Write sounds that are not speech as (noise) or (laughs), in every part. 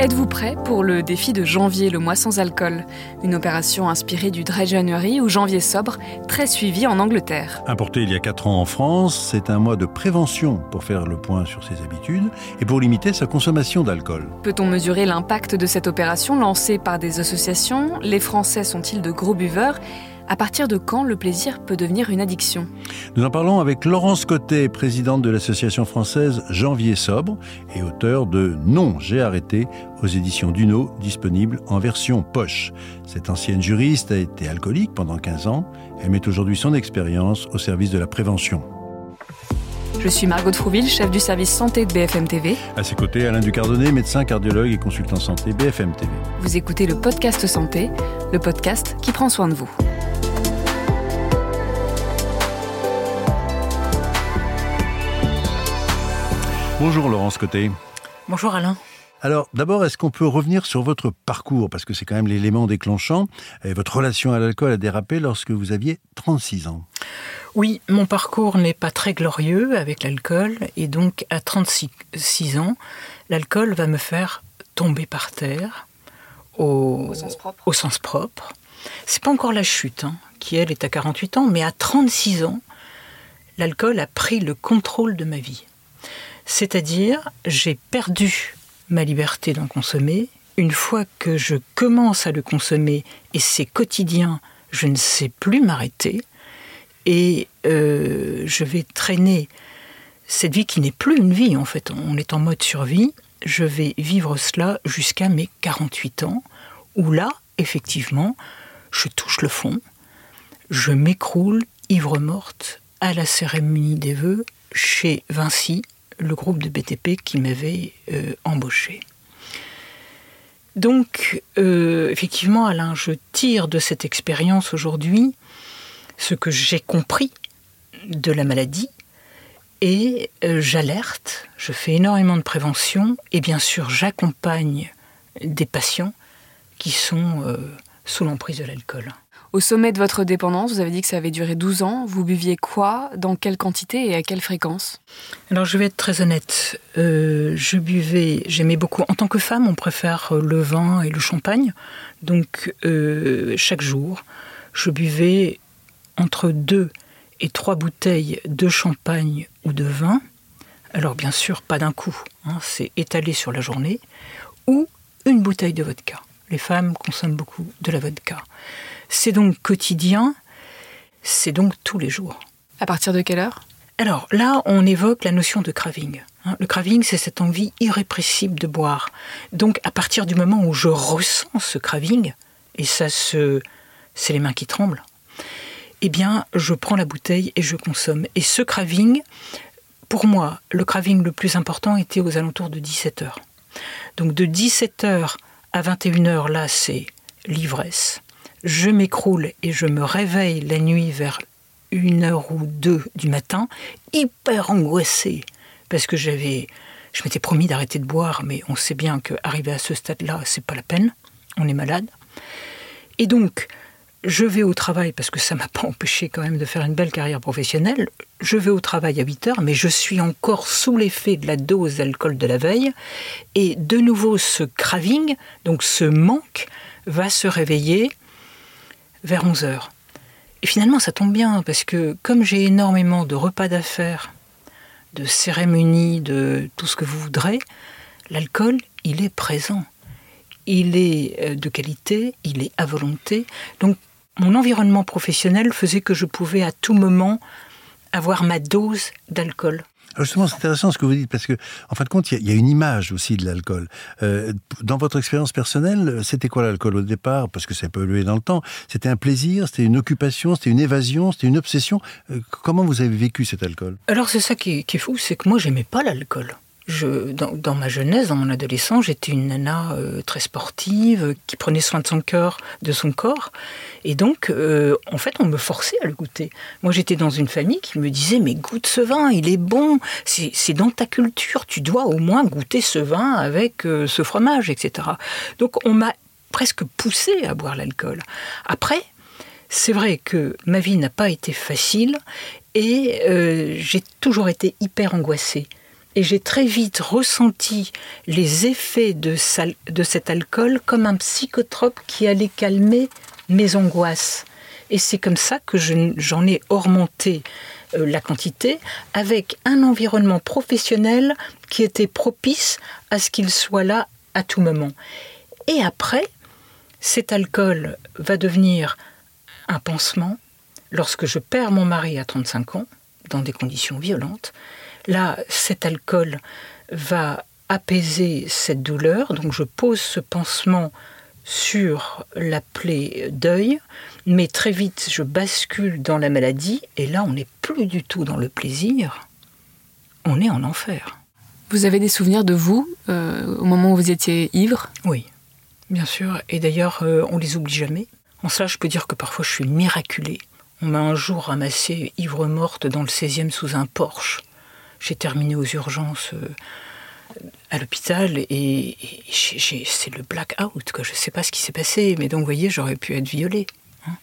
Êtes-vous prêt pour le défi de janvier, le mois sans alcool? Une opération inspirée du Dry January ou janvier sobre, très suivie en Angleterre. Importé il y a 4 ans en France, c'est un mois de prévention pour faire le point sur ses habitudes et pour limiter sa consommation d'alcool. Peut-on mesurer l'impact de cette opération lancée par des associations? Les Français sont-ils de gros buveurs? À partir de quand le plaisir peut devenir une addiction? Nous en parlons avec Laurence Cotet, présidente de l'association française Janvier Sobre et auteur de Non, j'ai arrêté aux éditions Duno, disponible en version poche. Cette ancienne juriste a été alcoolique pendant 15 ans. Elle met aujourd'hui son expérience au service de la prévention. Je suis Margot Trouville, chef du service santé de BFM TV. À ses côtés, Alain Ducardonnet, médecin cardiologue et consultant santé BFM TV. Vous écoutez le podcast Santé, le podcast qui prend soin de vous. Bonjour Laurence Côté. Bonjour Alain. Alors d'abord, est-ce qu'on peut revenir sur votre parcours? Parce que c'est quand même l'élément déclenchant. Et votre relation à l'alcool a dérapé lorsque vous aviez 36 ans. Oui, mon parcours n'est pas très glorieux avec l'alcool. Et donc à 36 ans, l'alcool va me faire tomber par terre au, sens propre. C'est pas encore la chute, hein, qui elle est à 48 ans, mais à 36 ans, l'alcool a pris le contrôle de ma vie. C'est-à-dire, j'ai perdu ma liberté d'en consommer. Une fois que je commence à le consommer et c'est quotidien, je ne sais plus m'arrêter. Et euh, je vais traîner cette vie qui n'est plus une vie, en fait, on est en mode survie. Je vais vivre cela jusqu'à mes 48 ans, où là, effectivement, je touche le fond, je m'écroule, ivre morte, à la cérémonie des vœux chez Vinci, le groupe de BTP qui m'avait euh, embauché. Donc, euh, effectivement, Alain, je tire de cette expérience aujourd'hui ce que j'ai compris de la maladie et euh, j'alerte, je fais énormément de prévention et bien sûr j'accompagne des patients qui sont sous l'emprise de l'alcool. Au sommet de votre dépendance, vous avez dit que ça avait duré 12 ans. Vous buviez quoi? Dans quelle quantité et à quelle fréquence? Alors je vais être très honnête. Euh, je buvais, j'aimais beaucoup. En tant que femme, on préfère le vin et le champagne. Donc euh, chaque jour, je buvais entre deux et trois bouteilles de champagne ou de vin. Alors bien sûr, pas d'un coup, hein, c'est étalé sur la journée. Ou une bouteille de vodka. Les femmes consomment beaucoup de la vodka. C'est donc quotidien, c'est donc tous les jours. À partir de quelle heure? Alors là, on évoque la notion de craving. Hein. Le craving, c'est cette envie irrépressible de boire. Donc à partir du moment où je ressens ce craving, et ça se... c'est les mains qui tremblent, eh bien, je prends la bouteille et je consomme. Et ce craving, pour moi, le craving le plus important était aux alentours de 17 heures. Donc de 17 heures à 21 heures, là, c'est l'ivresse je m'écroule et je me réveille la nuit vers une heure ou deux du matin, hyper angoissée, parce que j'avais, je m'étais promis d'arrêter de boire, mais on sait bien qu'arriver à ce stade-là, c'est pas la peine, on est malade. Et donc, je vais au travail, parce que ça m'a (laughs) pas empêché quand même de faire une belle carrière professionnelle, je vais au travail à 8 heures, mais je suis encore sous l'effet de la dose d'alcool de la veille, et de nouveau ce craving, donc ce manque, va se réveiller vers 11 heures. Et finalement, ça tombe bien, parce que comme j'ai énormément de repas d'affaires, de cérémonies, de tout ce que vous voudrez, l'alcool, il est présent. Il est euh, de qualité, il est à volonté. Donc, mon environnement professionnel faisait que je pouvais à tout moment avoir ma dose d'alcool justement, c'est intéressant ce que vous dites, parce que, en fin de compte, il y, a une image aussi de l'alcool. Euh, dans votre expérience personnelle, c'était quoi l'alcool au départ? Parce que ça peut évoluer dans le temps. C'était un plaisir, c'était une occupation, c'était une évasion, c'était une obsession. Euh, comment vous avez vécu cet alcool? Alors, c'est ça qui est fou, c'est que moi, j'aimais pas l'alcool dans, ma jeunesse, dans mon adolescence, j'étais une nana euh, très sportive, qui prenait soin de son cœur, de son corps. Et donc, euh, en fait, on me forçait à le goûter. Moi, j'étais dans une famille qui me disait, mais goûte ce vin, il est bon, c'est dans ta culture, tu dois au moins goûter ce vin avec euh, ce fromage, etc. Donc, on m'a presque poussé à boire l'alcool. Après, c'est vrai que ma vie n'a pas été facile et j'ai toujours été hyper angoissée Et j'ai très vite ressenti les effets de, cet alcool comme un psychotrope qui allait calmer mes angoisses. Et c'est comme ça que j'en ai augmenté euh, la quantité avec un environnement professionnel qui était propice à ce qu'il soit là à tout moment. Et après, cet alcool va devenir un pansement lorsque je perds mon mari à 35 ans, dans des conditions violentes. Là, cet alcool va apaiser cette douleur, donc je pose ce pansement sur la plaie deuil, mais très vite je bascule dans la maladie, et là on n'est plus du tout dans le plaisir, on est en enfer. Vous avez des souvenirs de vous euh, au moment où vous étiez ivre? Oui, bien sûr, et d'ailleurs euh, on les oublie jamais. En cela, je peux dire que parfois je suis miraculée. On m'a un jour ramassée ivre morte dans le 16e sous un Porsche. J'ai terminé aux urgences euh, à l'hôpital et, c'est le blackout. Quoi. Je ne sais pas ce qui s'est passé, mais donc vous voyez, j'aurais pu être violée. Hein.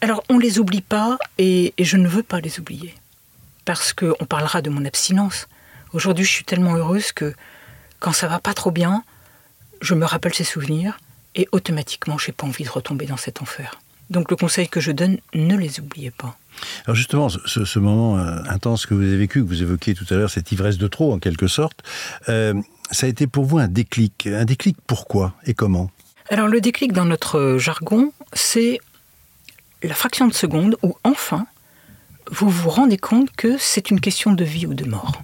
Alors on ne les oublie pas et, je ne veux pas les oublier. Parce qu'on parlera de mon abstinence. Aujourd'hui, je suis tellement heureuse que quand ça va pas trop bien, je me rappelle ces souvenirs et automatiquement, j'ai pas envie de retomber dans cet enfer. Donc le conseil que je donne, ne les oubliez pas. Alors justement, ce, moment euh, intense que vous avez vécu, que vous évoquiez tout à l'heure, cette ivresse de trop en quelque sorte, euh, ça a été pour vous un déclic. Un déclic pourquoi et comment? Alors le déclic dans notre jargon, c'est la fraction de seconde où enfin vous vous rendez compte que c'est une question de vie ou de mort.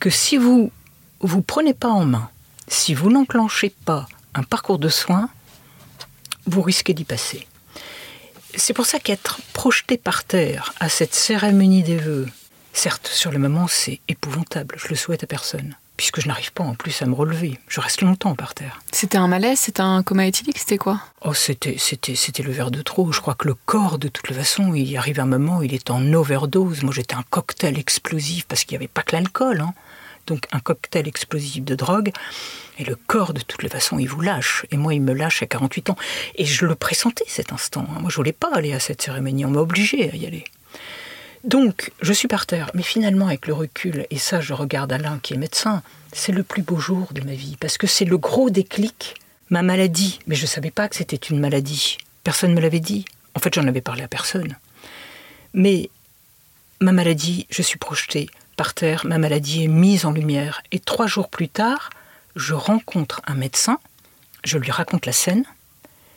Que si vous vous prenez pas en main, si vous n'enclenchez pas un parcours de soins, vous risquez d'y passer. C'est pour ça qu'être projeté par terre à cette cérémonie des vœux, certes, sur le moment, c'est épouvantable, je le souhaite à personne, puisque je n'arrive pas en plus à me relever. Je reste longtemps par terre. C'était un malaise, c'était un coma éthylique, c'était quoi? Oh, c'était, c'était, c'était le verre de trop. Je crois que le corps, de toute façon, il arrive un moment, il est en overdose. Moi, j'étais un cocktail explosif parce qu'il n'y avait pas que l'alcool. Hein donc un cocktail explosif de drogue, et le corps, de toutes les façons, il vous lâche. Et moi, il me lâche à 48 ans. Et je le pressentais, cet instant. Moi, je voulais pas aller à cette cérémonie. On m'a obligé à y aller. Donc, je suis par terre. Mais finalement, avec le recul, et ça, je regarde Alain, qui est médecin, c'est le plus beau jour de ma vie. Parce que c'est le gros déclic. Ma maladie. Mais je ne savais pas que c'était une maladie. Personne ne me l'avait dit. En fait, j'en avais parlé à personne. Mais ma maladie, je suis projetée par terre, ma maladie est mise en lumière. Et trois jours plus tard, je rencontre un médecin, je lui raconte la scène,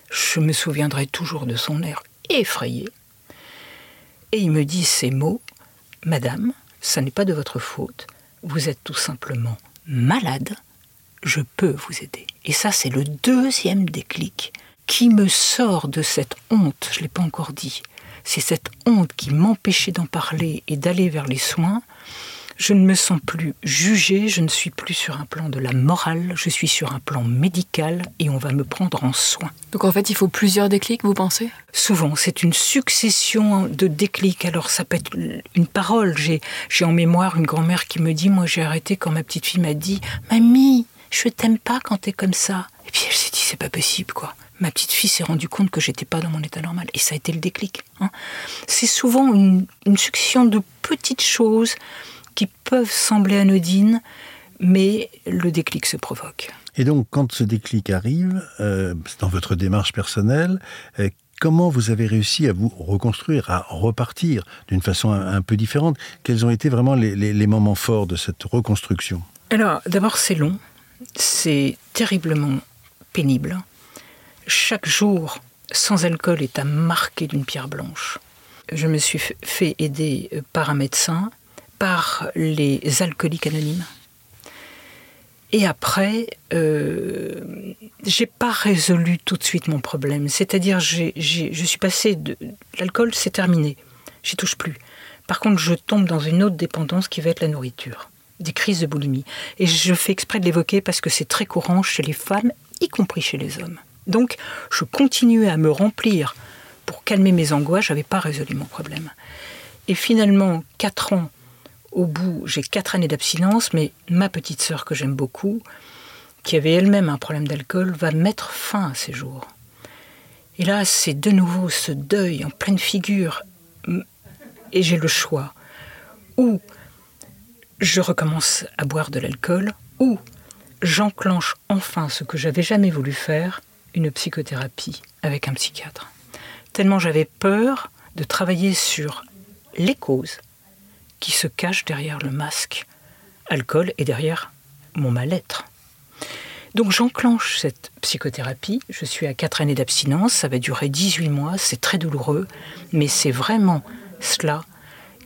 je me souviendrai toujours de son air effrayé, et il me dit ces mots, Madame, ça n'est pas de votre faute, vous êtes tout simplement malade, je peux vous aider. Et ça, c'est le deuxième déclic qui me sort de cette honte, je ne l'ai pas encore dit, c'est cette honte qui m'empêchait d'en parler et d'aller vers les soins, je ne me sens plus jugée, je ne suis plus sur un plan de la morale, je suis sur un plan médical et on va me prendre en soin. Donc en fait, il faut plusieurs déclics, vous pensez? Souvent, c'est une succession de déclics. Alors ça peut être une parole. J'ai, j'ai en mémoire une grand-mère qui me dit, moi j'ai arrêté quand ma petite fille m'a dit, Mamie, je t'aime pas quand t'es comme ça. Et puis elle s'est dit, c'est pas possible quoi ma petite fille s'est rendue compte que j'étais pas dans mon état normal. Et ça a été le déclic. Hein. C'est souvent une, succession de petites choses qui peuvent sembler anodines, mais le déclic se provoque. Et donc, quand ce déclic arrive, euh, dans votre démarche personnelle, euh, comment vous avez réussi à vous reconstruire, à repartir d'une façon un, peu différente? Quels ont été vraiment les moments forts de cette reconstruction? Alors, d'abord, c'est long, c'est terriblement pénible. Chaque jour sans alcool est à marquer d'une pierre blanche. Je me suis fait aider par un médecin par les alcooliques anonymes. Et après, euh, j'ai pas résolu tout de suite mon problème. C'est-à-dire, je suis passé de l'alcool, c'est terminé, j'y touche plus. Par contre, je tombe dans une autre dépendance qui va être la nourriture, des crises de boulimie. Et je fais exprès de l'évoquer parce que c'est très courant chez les femmes, y compris chez les hommes. Donc, je continuais à me remplir pour calmer mes angoisses. J'avais pas résolu mon problème. Et finalement, quatre ans au bout, j'ai quatre années d'abstinence, mais ma petite sœur que j'aime beaucoup, qui avait elle-même un problème d'alcool, va mettre fin à ses jours. Et là, c'est de nouveau ce deuil en pleine figure. Et j'ai le choix. Ou je recommence à boire de l'alcool ou j'enclenche enfin ce que j'avais jamais voulu faire, une psychothérapie avec un psychiatre. Tellement j'avais peur de travailler sur les causes qui se cachent derrière le masque alcool et derrière mon mal-être. Donc j'enclenche cette psychothérapie, je suis à 4 années d'abstinence, ça va durer 18 mois, c'est très douloureux, mais c'est vraiment cela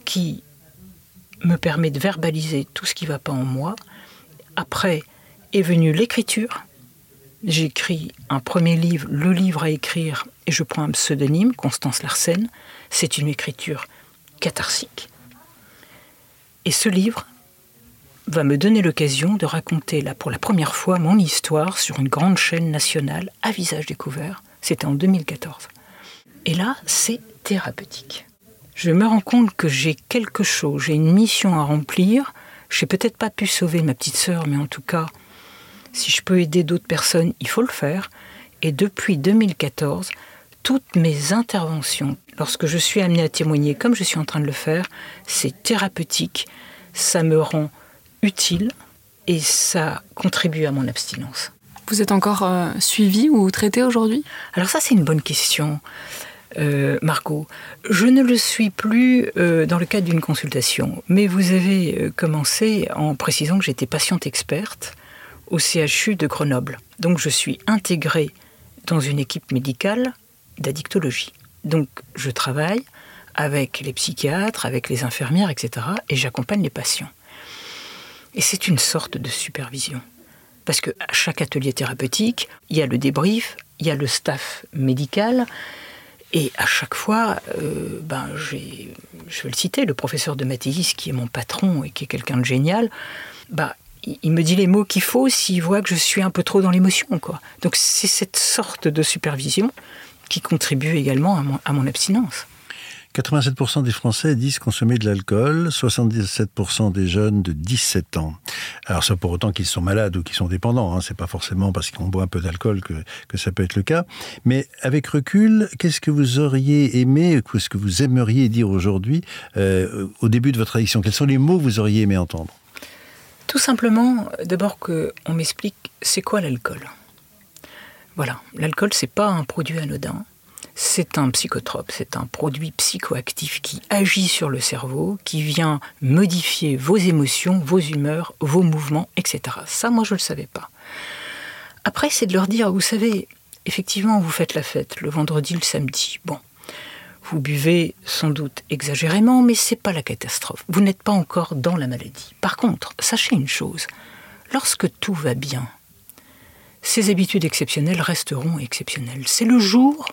qui me permet de verbaliser tout ce qui ne va pas en moi. Après est venue l'écriture. J'écris un premier livre, le livre à écrire, et je prends un pseudonyme, Constance Larsen. C'est une écriture catharsique. Et ce livre va me donner l'occasion de raconter là pour la première fois mon histoire sur une grande chaîne nationale à visage découvert. C'était en 2014. Et là, c'est thérapeutique. Je me rends compte que j'ai quelque chose, j'ai une mission à remplir. Je n'ai peut-être pas pu sauver ma petite sœur, mais en tout cas, si je peux aider d'autres personnes, il faut le faire. Et depuis 2014, toutes mes interventions, lorsque je suis amenée à témoigner comme je suis en train de le faire, c'est thérapeutique, ça me rend utile et ça contribue à mon abstinence. Vous êtes encore euh, suivi ou traité aujourd'hui? Alors ça c'est une bonne question. Euh, Margot, je ne le suis plus euh, dans le cadre d'une consultation, mais vous avez commencé en précisant que j'étais patiente experte au CHU de Grenoble. Donc je suis intégrée dans une équipe médicale d'addictologie. Donc je travaille avec les psychiatres, avec les infirmières, etc. et j'accompagne les patients. Et c'est une sorte de supervision. Parce qu'à chaque atelier thérapeutique, il y a le débrief, il y a le staff médical, et à chaque fois, euh, ben, je vais le citer, le professeur de Mathéis, qui est mon patron et qui est quelqu'un de génial, bah, il me dit les mots qu'il faut s'il voit que je suis un peu trop dans l'émotion. Donc c'est cette sorte de supervision qui contribue également à mon, abstinence. 87% des Français disent consommer de l'alcool, 77% des jeunes de 17 ans. Alors ça pour autant qu'ils sont malades ou qu'ils sont dépendants, hein. c'est pas forcément parce qu'on boit un peu d'alcool que, que ça peut être le cas. Mais avec recul, qu'est-ce que vous auriez aimé, qu'est-ce que vous aimeriez dire aujourd'hui euh, au début de votre addiction? Quels sont les mots que vous auriez aimé entendre? Tout simplement, d'abord qu'on m'explique c'est quoi l'alcool? Voilà, l'alcool c'est pas un produit anodin, c'est un psychotrope, c'est un produit psychoactif qui agit sur le cerveau, qui vient modifier vos émotions, vos humeurs, vos mouvements, etc. Ça, moi, je ne le savais pas. Après, c'est de leur dire, vous savez, effectivement, vous faites la fête le vendredi, le samedi. Bon, vous buvez sans doute exagérément, mais c'est pas la catastrophe. Vous n'êtes pas encore dans la maladie. Par contre, sachez une chose lorsque tout va bien, ces habitudes exceptionnelles resteront exceptionnelles. C'est le jour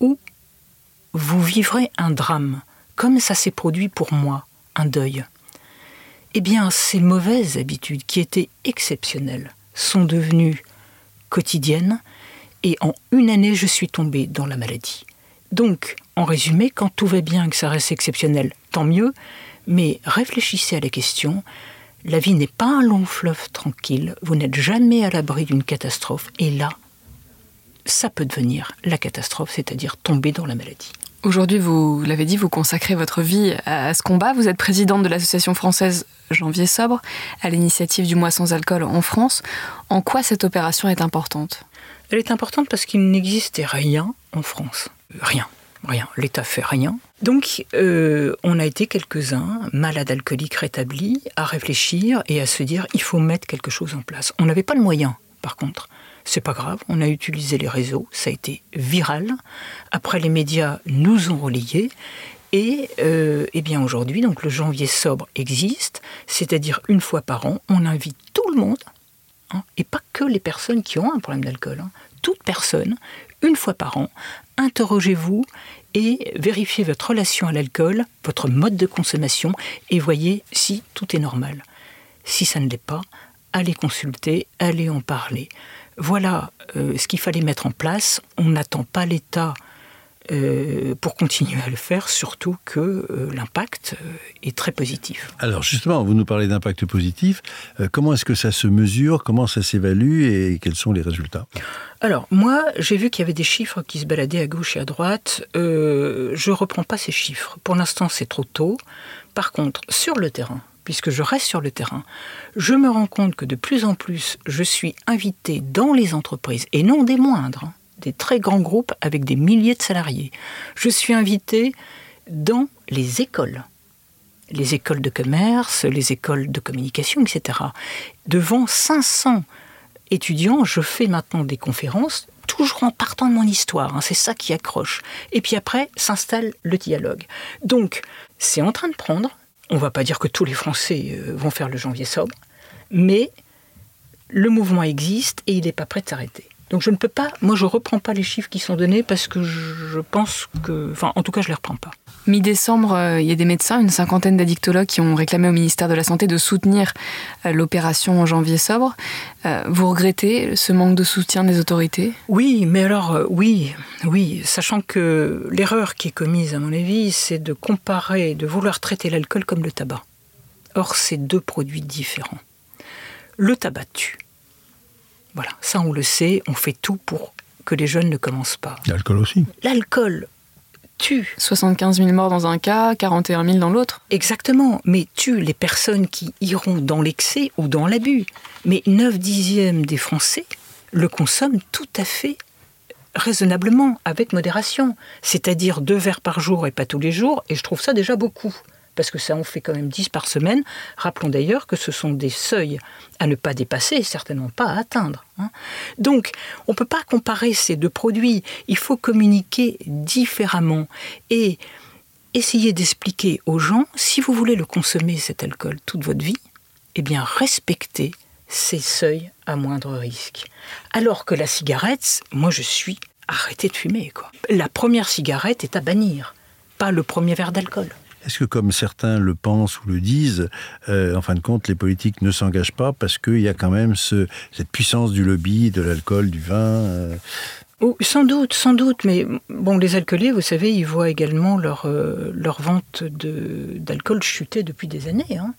où vous vivrez un drame, comme ça s'est produit pour moi, un deuil. Eh bien, ces mauvaises habitudes qui étaient exceptionnelles sont devenues quotidiennes et en une année, je suis tombée dans la maladie. Donc, en résumé, quand tout va bien que ça reste exceptionnel, tant mieux, mais réfléchissez à la question. La vie n'est pas un long fleuve tranquille, vous n'êtes jamais à l'abri d'une catastrophe, et là, ça peut devenir la catastrophe, c'est-à-dire tomber dans la maladie. Aujourd'hui, vous l'avez dit, vous consacrez votre vie à ce combat. Vous êtes présidente de l'association française Janvier Sobre, à l'initiative du mois sans alcool en France. En quoi cette opération est importante? Elle est importante parce qu'il n'existait rien en France rien. Rien. L'État fait rien. Donc, euh, on a été quelques-uns, malades alcooliques rétablis, à réfléchir et à se dire il faut mettre quelque chose en place. On n'avait pas le moyen, par contre. C'est pas grave, on a utilisé les réseaux, ça a été viral. Après, les médias nous ont relayés. Et, euh, eh bien aujourd'hui, donc le janvier sobre existe, c'est-à-dire une fois par an, on invite tout le monde, hein, et pas que les personnes qui ont un problème d'alcool, hein, toute personne, une fois par an, interrogez-vous et vérifiez votre relation à l'alcool, votre mode de consommation, et voyez si tout est normal. Si ça ne l'est pas, allez consulter, allez en parler. Voilà euh, ce qu'il fallait mettre en place. On n'attend pas l'État euh, pour continuer à le faire, surtout que euh, l'impact euh, est très positif. Alors justement, vous nous parlez d'impact positif. comment est-ce que ça se mesure? Comment ça s'évalue? Et quels sont les résultats? Alors moi, j'ai vu qu'il y avait des chiffres qui se baladaient à gauche et à droite. je ne reprends pas ces chiffres. Pour l'instant, c'est trop tôt. Par contre, sur le terrain, puisque je reste sur le terrain, je me rends compte que de plus en plus, je suis invité dans les entreprises, et non des moindres, hein, des très grands groupes avec des milliers de salariés. Je suis invité dans les écoles, les écoles de commerce, les écoles de communication, etc. Devant 500 étudiants, je fais maintenant des conférences, toujours en partant de mon histoire, hein, c'est ça qui accroche. Et puis après, s'installe le dialogue. Donc, c'est en train de prendre, on ne va pas dire que tous les Français euh, vont faire le janvier sobre, mais le mouvement existe et il n'est pas prêt de s'arrêter. Donc je ne peux pas, moi je ne reprends pas les chiffres qui sont donnés parce que je pense que, enfin en tout cas je ne les reprends pas. Mi-décembre, euh, il y a des médecins, une cinquantaine d'addictologues qui ont réclamé au ministère de la Santé de soutenir euh, l'opération en janvier sobre. vous regrettez ce manque de soutien des autorités? Oui, mais alors oui, oui, sachant que l'erreur qui est commise à mon avis, c'est de comparer, de vouloir traiter l'alcool comme le tabac. Or, c'est deux produits différents. Le tabac tue. Voilà, ça on le sait, on fait tout pour que les jeunes ne commencent pas. L'alcool aussi. L'alcool tue. 75 000 morts dans un cas, 41 000 dans l'autre. Exactement, mais tue les personnes qui iront dans l'excès ou dans l'abus. Mais 9 dixièmes des Français le consomment tout à fait raisonnablement, avec modération. C'est-à-dire deux verres par jour et pas tous les jours, et je trouve ça déjà beaucoup parce que ça en fait quand même 10 par semaine. Rappelons d'ailleurs que ce sont des seuils à ne pas dépasser et certainement pas à atteindre. Hein. Donc, on ne peut pas comparer ces deux produits. Il faut communiquer différemment et essayer d'expliquer aux gens, si vous voulez le consommer, cet alcool, toute votre vie, eh bien, respectez ces seuils à moindre risque. Alors que la cigarette, moi je suis arrêté de fumer. La première cigarette est à bannir, pas le premier verre d'alcool. Est-ce que, comme certains le pensent ou le disent, euh, en fin de compte, les politiques ne s'engagent pas parce qu'il y a quand même cette puissance du lobby, de l'alcool, du vin euh oh, Sans doute, sans doute, mais bon, les alcooliers, vous savez, ils voient également leur, euh, vente d'alcool chuter depuis des années. Hein.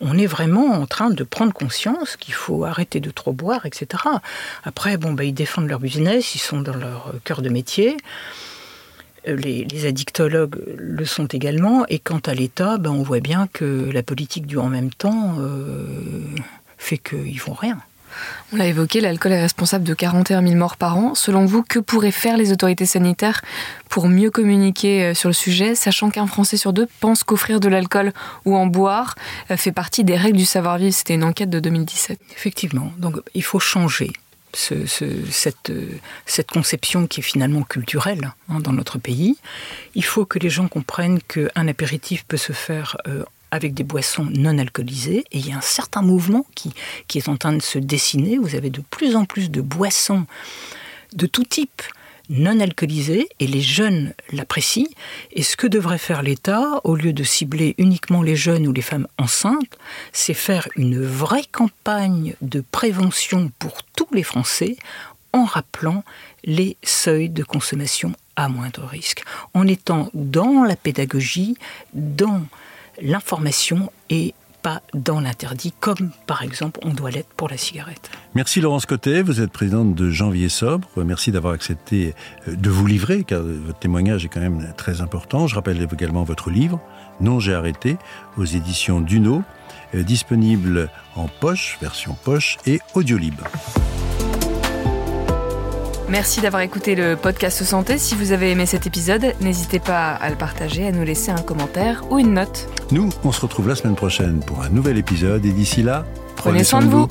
On est vraiment en train de prendre conscience qu'il faut arrêter de trop boire, etc. Après, bon, bah, ils défendent leur business, ils sont dans leur cœur de métier. Euh, les, addictologues le sont également. Et quant à l'État, ben, on voit bien que la politique du en même temps euh, fait qu'ils font rien. On l'a évoqué, l'alcool est responsable de 41 000 morts par an. Selon vous, que pourraient faire les autorités sanitaires pour mieux communiquer euh, sur le sujet, sachant qu'un Français sur deux pense qu'offrir de l'alcool ou en boire fait partie des règles du savoir-vivre? C'était une enquête de 2017. Effectivement, donc il faut changer cette, cette, conception qui est finalement culturelle hein, dans notre pays. Il faut que les gens comprennent qu'un apéritif peut se faire euh, avec des boissons non alcoolisées. Et il y a un certain mouvement qui est en train de se dessiner. Vous avez de plus en plus de boissons de tout type non alcoolisée et les jeunes l'apprécient. Et ce que devrait faire l'État, au lieu de cibler uniquement les jeunes ou les femmes enceintes, c'est faire une vraie campagne de prévention pour tous les Français en rappelant les seuils de consommation à moindre risque, en étant dans la pédagogie, dans l'information et dans l'interdit, comme par exemple on doit l'être pour la cigarette. Merci Laurence Cotet, vous êtes présidente de Janvier Sobre. Merci d'avoir accepté euh, de vous livrer, car votre témoignage est quand même très important. Je rappelle également votre livre, Non, j'ai arrêté, aux éditions Duno, euh, disponible en poche, version poche et audio libre. Merci d'avoir écouté le podcast Santé. Si vous avez aimé cet épisode, n'hésitez pas à le partager, à nous laisser un commentaire ou une note. Nous, on se retrouve la semaine prochaine pour un nouvel épisode et d'ici là, prenez, soin, de vous.